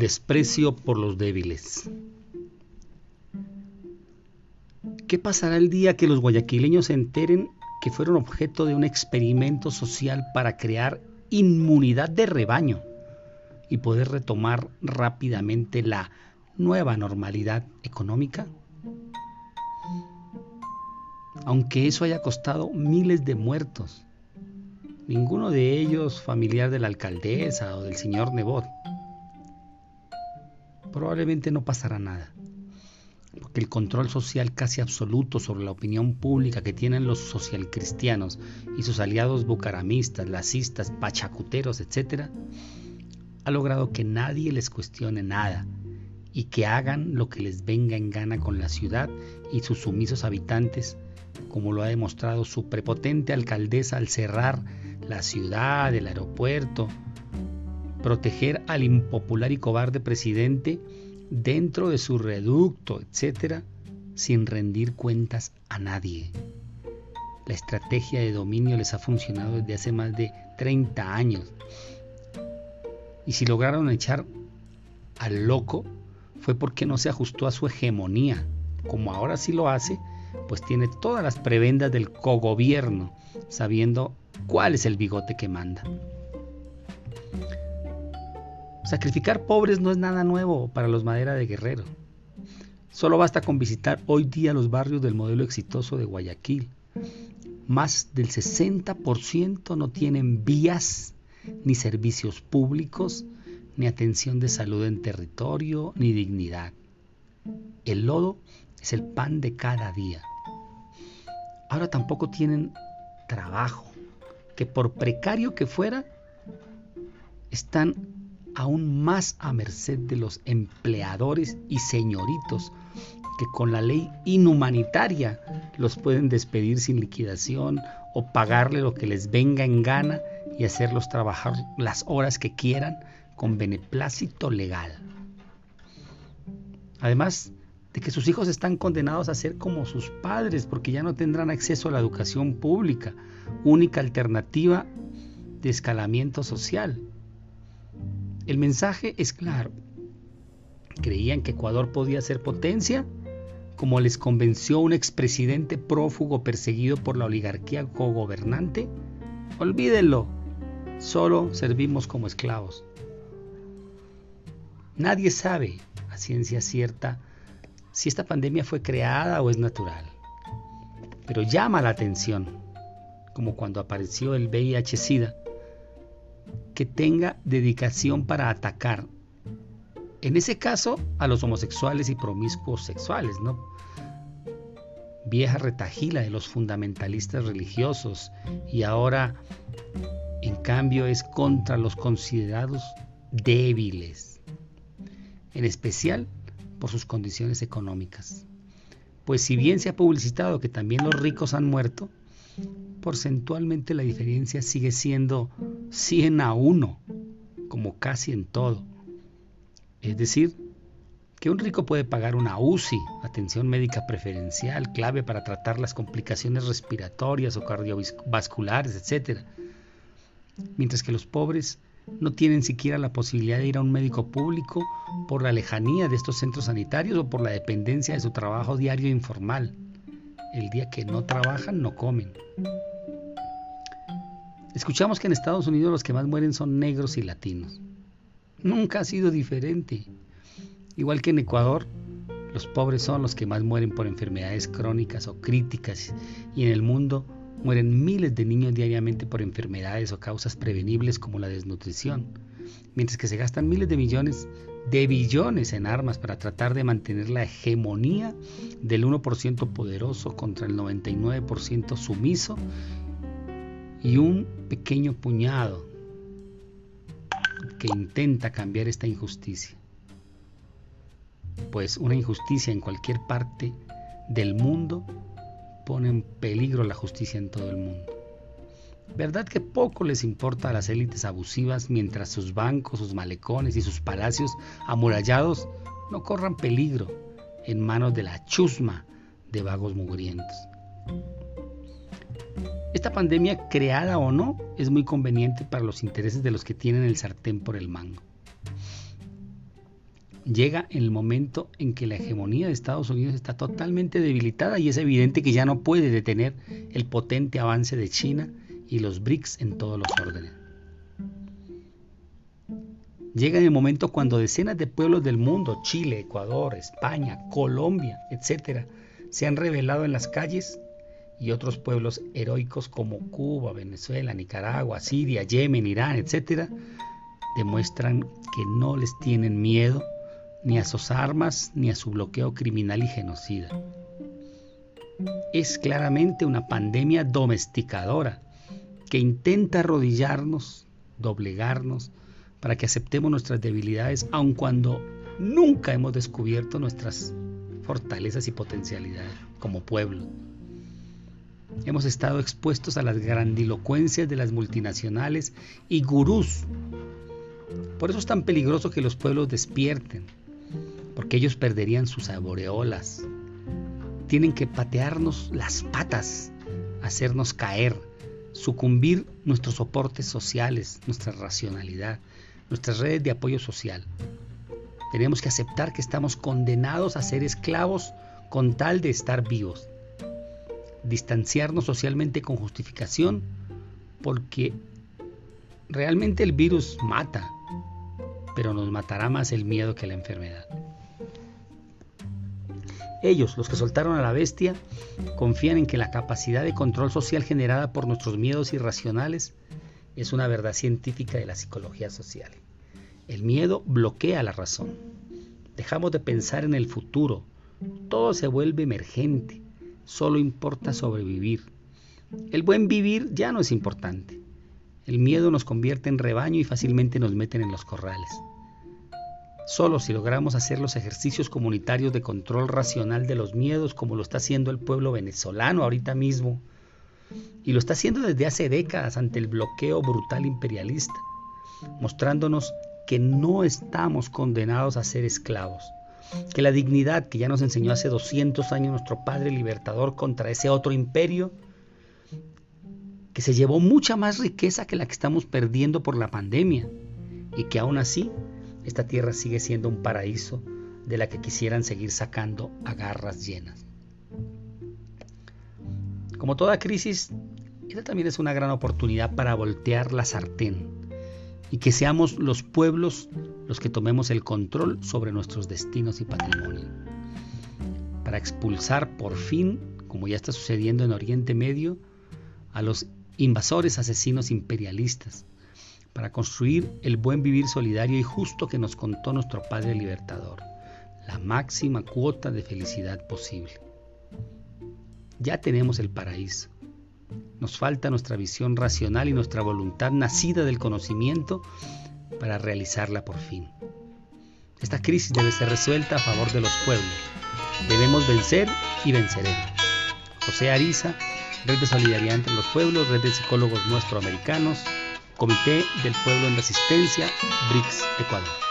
desprecio por los débiles. ¿Qué pasará el día que los guayaquileños se enteren que fueron objeto de un experimento social para crear inmunidad de rebaño y poder retomar rápidamente la nueva normalidad económica? Aunque eso haya costado miles de muertos, ninguno de ellos familiar de la alcaldesa o del señor Nebot. Probablemente no pasará nada, porque el control social casi absoluto sobre la opinión pública que tienen los socialcristianos y sus aliados bucaramistas, lacistas, pachacuteros, etc., ha logrado que nadie les cuestione nada y que hagan lo que les venga en gana con la ciudad y sus sumisos habitantes, como lo ha demostrado su prepotente alcaldesa al cerrar la ciudad, el aeropuerto, proteger al impopular y cobarde presidente dentro de su reducto, etcétera, sin rendir cuentas a nadie. La estrategia de dominio les ha funcionado desde hace más de 30 años. Y si lograron echar al loco fue porque no se ajustó a su hegemonía. Como ahora sí lo hace, pues tiene todas las prebendas del cogobierno, sabiendo cuál es el bigote que manda. Sacrificar pobres no es nada nuevo para los Madera de Guerrero. Solo basta con visitar hoy día los barrios del modelo exitoso de Guayaquil. Más del 60% no tienen vías, ni servicios públicos, ni atención de salud en territorio, ni dignidad. El lodo es el pan de cada día. Ahora tampoco tienen trabajo, que por precario que fuera, están aún más a merced de los empleadores y señoritos que con la ley inhumanitaria los pueden despedir sin liquidación o pagarle lo que les venga en gana y hacerlos trabajar las horas que quieran con beneplácito legal. Además de que sus hijos están condenados a ser como sus padres porque ya no tendrán acceso a la educación pública, única alternativa de escalamiento social. El mensaje es claro. Creían que Ecuador podía ser potencia, como les convenció un expresidente prófugo perseguido por la oligarquía cogobernante. Olvídenlo, solo servimos como esclavos. Nadie sabe a ciencia cierta si esta pandemia fue creada o es natural, pero llama la atención, como cuando apareció el VIH-Sida, que tenga dedicación para atacar, en ese caso, a los homosexuales y promiscuos sexuales, ¿no? Vieja retajila de los fundamentalistas religiosos y ahora, en cambio, es contra los considerados débiles en especial por sus condiciones económicas. Pues si bien se ha publicitado que también los ricos han muerto, porcentualmente la diferencia sigue siendo 100 a 1, como casi en todo. Es decir, que un rico puede pagar una UCI, atención médica preferencial, clave para tratar las complicaciones respiratorias o cardiovasculares, etc. Mientras que los pobres no tienen siquiera la posibilidad de ir a un médico público por la lejanía de estos centros sanitarios o por la dependencia de su trabajo diario informal. El día que no trabajan, no comen. Escuchamos que en Estados Unidos los que más mueren son negros y latinos. Nunca ha sido diferente. Igual que en Ecuador, los pobres son los que más mueren por enfermedades crónicas o críticas y en el mundo Mueren miles de niños diariamente por enfermedades o causas prevenibles como la desnutrición, mientras que se gastan miles de millones de billones en armas para tratar de mantener la hegemonía del 1% poderoso contra el 99% sumiso y un pequeño puñado que intenta cambiar esta injusticia. Pues una injusticia en cualquier parte del mundo pone en peligro la justicia en todo el mundo. ¿Verdad que poco les importa a las élites abusivas mientras sus bancos, sus malecones y sus palacios amurallados no corran peligro en manos de la chusma de vagos mugrientos? Esta pandemia, creada o no, es muy conveniente para los intereses de los que tienen el sartén por el mango. llega el momento en que la hegemonía de Estados Unidos está totalmente debilitada y es evidente que ya no puede detener el potente avance de China y los BRICS en todos los órdenes. Llega el momento cuando decenas de pueblos del mundo, Chile, Ecuador, España, Colombia, etc., se han revelado en las calles y otros pueblos heroicos como Cuba, Venezuela, Nicaragua, Siria, Yemen, Irán, etc., demuestran que no les tienen miedo ni a sus armas ni a su bloqueo criminal y genocida. Es claramente una pandemia domesticadora que intenta arrodillarnos, doblegarnos, para que aceptemos nuestras debilidades, aun cuando nunca hemos descubierto nuestras fortalezas y potencialidades como pueblo. Hemos estado expuestos a las grandilocuencias de las multinacionales y gurús. Por eso es tan peligroso que los pueblos despierten, porque ellos perderían sus aureolas. Tienen que patearnos las patas, hacernos caer, sucumbir nuestros soportes sociales, nuestra racionalidad, nuestras redes de apoyo social. Tenemos que aceptar que estamos condenados a ser esclavos con tal de estar vivos. Distanciarnos socialmente con justificación porque realmente el virus mata, pero nos matará más el miedo que la enfermedad. Ellos, los que soltaron a la bestia, confían en que la capacidad de control social generada por nuestros miedos irracionales es una verdad científica de la psicología social. El miedo bloquea la razón. Dejamos de pensar en el futuro. Todo se vuelve emergente. Solo importa sobrevivir. El buen vivir ya no es importante. El miedo nos convierte en rebaño y fácilmente nos meten en los corrales. Solo si logramos hacer los ejercicios comunitarios de control racional de los miedos, como lo está haciendo el pueblo venezolano ahorita mismo, y lo está haciendo desde hace décadas ante el bloqueo brutal imperialista, mostrándonos que no estamos condenados a ser esclavos, que la dignidad que ya nos enseñó hace 200 años nuestro Padre Libertador contra ese otro imperio, que se llevó mucha más riqueza que la que estamos perdiendo por la pandemia, y que aún así esta tierra sigue siendo un paraíso de la que quisieran seguir sacando a garras llenas. Como toda crisis, esta también es una gran oportunidad para voltear la sartén y que seamos los pueblos los que tomemos el control sobre nuestros destinos y patrimonio. Para expulsar por fin, como ya está sucediendo en Oriente Medio, a los invasores asesinos imperialistas, para construir el buen vivir solidario y justo que nos contó nuestro Padre Libertador, la máxima cuota de felicidad posible. Ya tenemos el paraíso. Nos falta nuestra visión racional y nuestra voluntad nacida del conocimiento para realizarla por fin. Esta crisis debe ser resuelta a favor de los pueblos. Debemos vencer y venceremos. José Ariza, Red de Solidaridad entre los Pueblos, Red de Psicólogos Nuestroamericanos, Comité del Pueblo en Resistencia, BRICS, Ecuador.